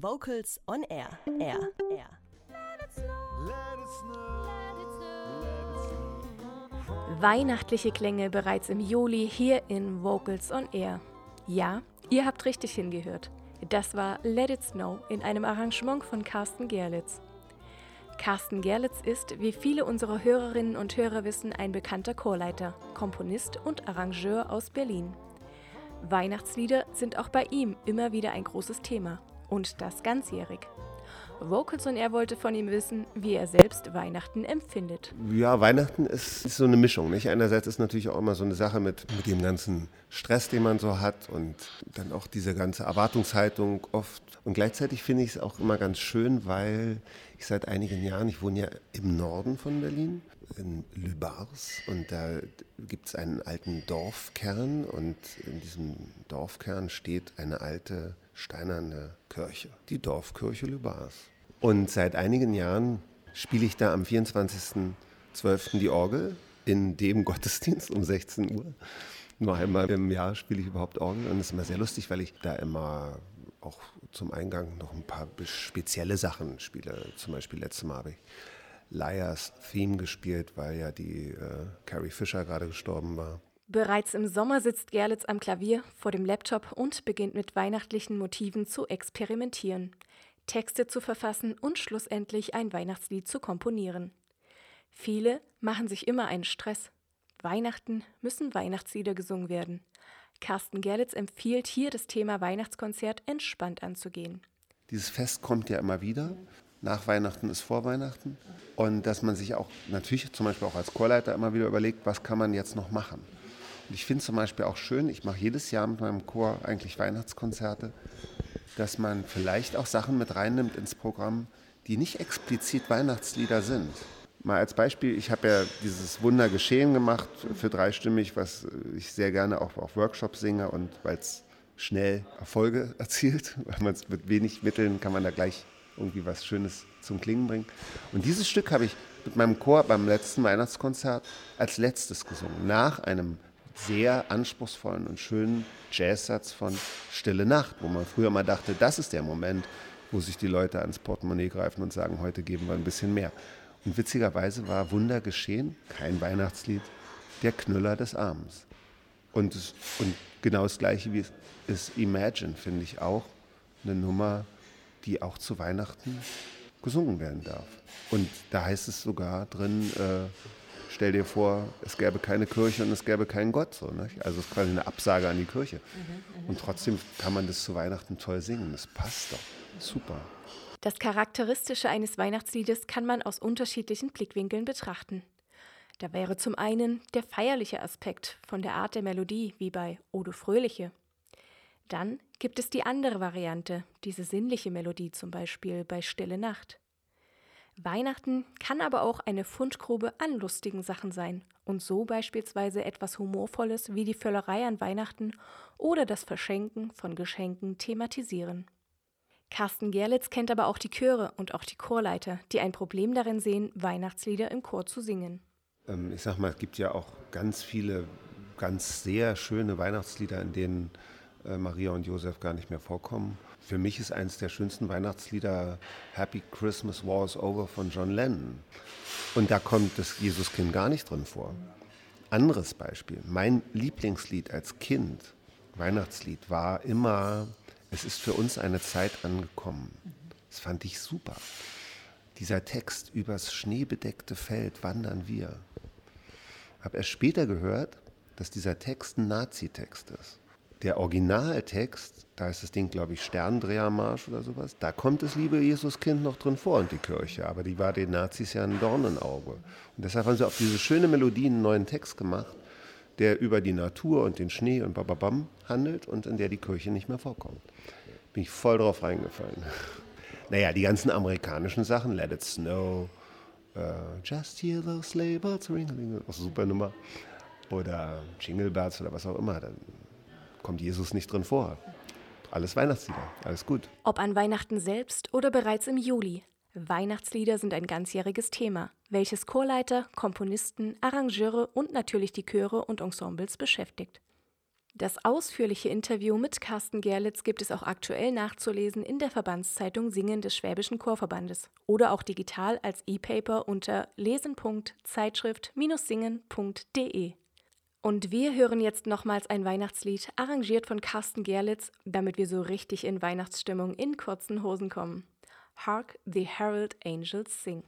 Vocals on Air. Air. Air. Weihnachtliche Klänge bereits im Juli hier in Vocals on Air. Ja, ihr habt richtig hingehört. Das war Let It Snow in einem Arrangement von Carsten Gerlitz. Carsten Gerlitz ist, wie viele unserer Hörerinnen und Hörer wissen, ein bekannter Chorleiter, Komponist und Arrangeur aus Berlin. Weihnachtslieder sind auch bei ihm immer wieder ein großes Thema. Und das ganzjährig. Vocals und er wollte von ihm wissen, wie er selbst Weihnachten empfindet. Ja, Weihnachten ist, ist, so eine Mischung. Nicht? Einerseits ist natürlich auch immer so eine Sache mit, mit dem ganzen Stress, den man so hat und dann auch diese ganze Erwartungshaltung oft. Und gleichzeitig finde ich es auch immer ganz schön, weil ich seit einigen Jahren, ich wohne ja im Norden von Berlin, in Lübars und da gibt es einen alten Dorfkern und in diesem Dorfkern steht eine alte steinerne Kirche, die Dorfkirche Lübars. Und seit einigen Jahren spiele ich da am 24.12. die Orgel in dem Gottesdienst um 16 Uhr. Nur einmal im Jahr spiele ich überhaupt Orgel und es ist immer sehr lustig, weil ich da immer auch zum Eingang noch ein paar spezielle Sachen spiele. Zum Beispiel letztes Mal habe ich Liars Theme gespielt, weil ja die äh, Carrie Fisher gerade gestorben war. Bereits im Sommer sitzt Gerlitz am Klavier vor dem Laptop und beginnt mit weihnachtlichen Motiven zu experimentieren, Texte zu verfassen und schlussendlich ein Weihnachtslied zu komponieren. Viele machen sich immer einen Stress. Weihnachten müssen Weihnachtslieder gesungen werden. Carsten Gerlitz empfiehlt hier das Thema Weihnachtskonzert entspannt anzugehen. Dieses Fest kommt ja immer wieder. Nach Weihnachten ist vor Weihnachten. Und dass man sich auch natürlich zum Beispiel auch als Chorleiter immer wieder überlegt, was kann man jetzt noch machen. Und ich finde zum Beispiel auch schön, ich mache jedes Jahr mit meinem Chor eigentlich Weihnachtskonzerte, dass man vielleicht auch Sachen mit reinnimmt ins Programm, die nicht explizit Weihnachtslieder sind. Mal als Beispiel, ich habe ja dieses Wunder geschehen gemacht für dreistimmig, was ich sehr gerne auch auf Workshops singe und weil es schnell Erfolge erzielt, weil man es mit wenig Mitteln kann man da gleich irgendwie was Schönes zum Klingen bringen. Und dieses Stück habe ich mit meinem Chor beim letzten Weihnachtskonzert als letztes gesungen, nach einem sehr anspruchsvollen und schönen Jazzsatz von Stille Nacht, wo man früher mal dachte, das ist der Moment, wo sich die Leute ans Portemonnaie greifen und sagen, heute geben wir ein bisschen mehr. Und witzigerweise war Wunder geschehen, kein Weihnachtslied, der Knüller des Abends. Und, und genau das Gleiche wie es ist Imagine, finde ich auch eine Nummer, die auch zu Weihnachten gesungen werden darf. Und da heißt es sogar drin, äh, stell dir vor, es gäbe keine Kirche und es gäbe keinen Gott. So, nicht? Also es ist quasi eine Absage an die Kirche. Und trotzdem kann man das zu Weihnachten toll singen. Das passt doch. Super. Das Charakteristische eines Weihnachtsliedes kann man aus unterschiedlichen Blickwinkeln betrachten. Da wäre zum einen der feierliche Aspekt von der Art der Melodie, wie bei Ode Fröhliche. Dann gibt es die andere Variante, diese sinnliche Melodie zum Beispiel bei Stille Nacht. Weihnachten kann aber auch eine Fundgrube an lustigen Sachen sein und so beispielsweise etwas Humorvolles wie die Völlerei an Weihnachten oder das Verschenken von Geschenken thematisieren. Carsten Gerlitz kennt aber auch die Chöre und auch die Chorleiter, die ein Problem darin sehen, Weihnachtslieder im Chor zu singen. Ähm, ich sag mal, es gibt ja auch ganz viele ganz sehr schöne Weihnachtslieder, in denen Maria und Josef gar nicht mehr vorkommen. Für mich ist eines der schönsten Weihnachtslieder Happy Christmas War is Over von John Lennon. Und da kommt das Jesuskind gar nicht drin vor. Anderes Beispiel. Mein Lieblingslied als Kind, Weihnachtslied, war immer Es ist für uns eine Zeit angekommen. Das fand ich super. Dieser Text, übers schneebedeckte Feld wandern wir. Habe erst später gehört, dass dieser Text ein Nazi-Text ist der Originaltext, da ist das Ding, glaube ich, Sterndrehermarsch oder sowas, da kommt das liebe Jesuskind noch drin vor und die Kirche, aber die war den Nazis ja ein Dornenauge. Und deshalb haben sie auf diese schöne Melodie einen neuen Text gemacht, der über die Natur und den Schnee und bababam handelt und in der die Kirche nicht mehr vorkommt. Bin ich voll drauf reingefallen. Naja, die ganzen amerikanischen Sachen, Let It Snow, uh, Just Hear Those Sleigh Bells super Nummer, oder Jingle Bells oder was auch immer, kommt Jesus nicht drin vor. Alles Weihnachtslieder, alles gut. Ob an Weihnachten selbst oder bereits im Juli. Weihnachtslieder sind ein ganzjähriges Thema, welches Chorleiter, Komponisten, Arrangeure und natürlich die Chöre und Ensembles beschäftigt. Das ausführliche Interview mit Carsten Gerlitz gibt es auch aktuell nachzulesen in der Verbandszeitung Singen des Schwäbischen Chorverbandes oder auch digital als E-Paper unter lesen.zeitschrift-singen.de. Und wir hören jetzt nochmals ein Weihnachtslied, arrangiert von Carsten Gerlitz, damit wir so richtig in Weihnachtsstimmung in kurzen Hosen kommen. Hark the Herald Angels Sing.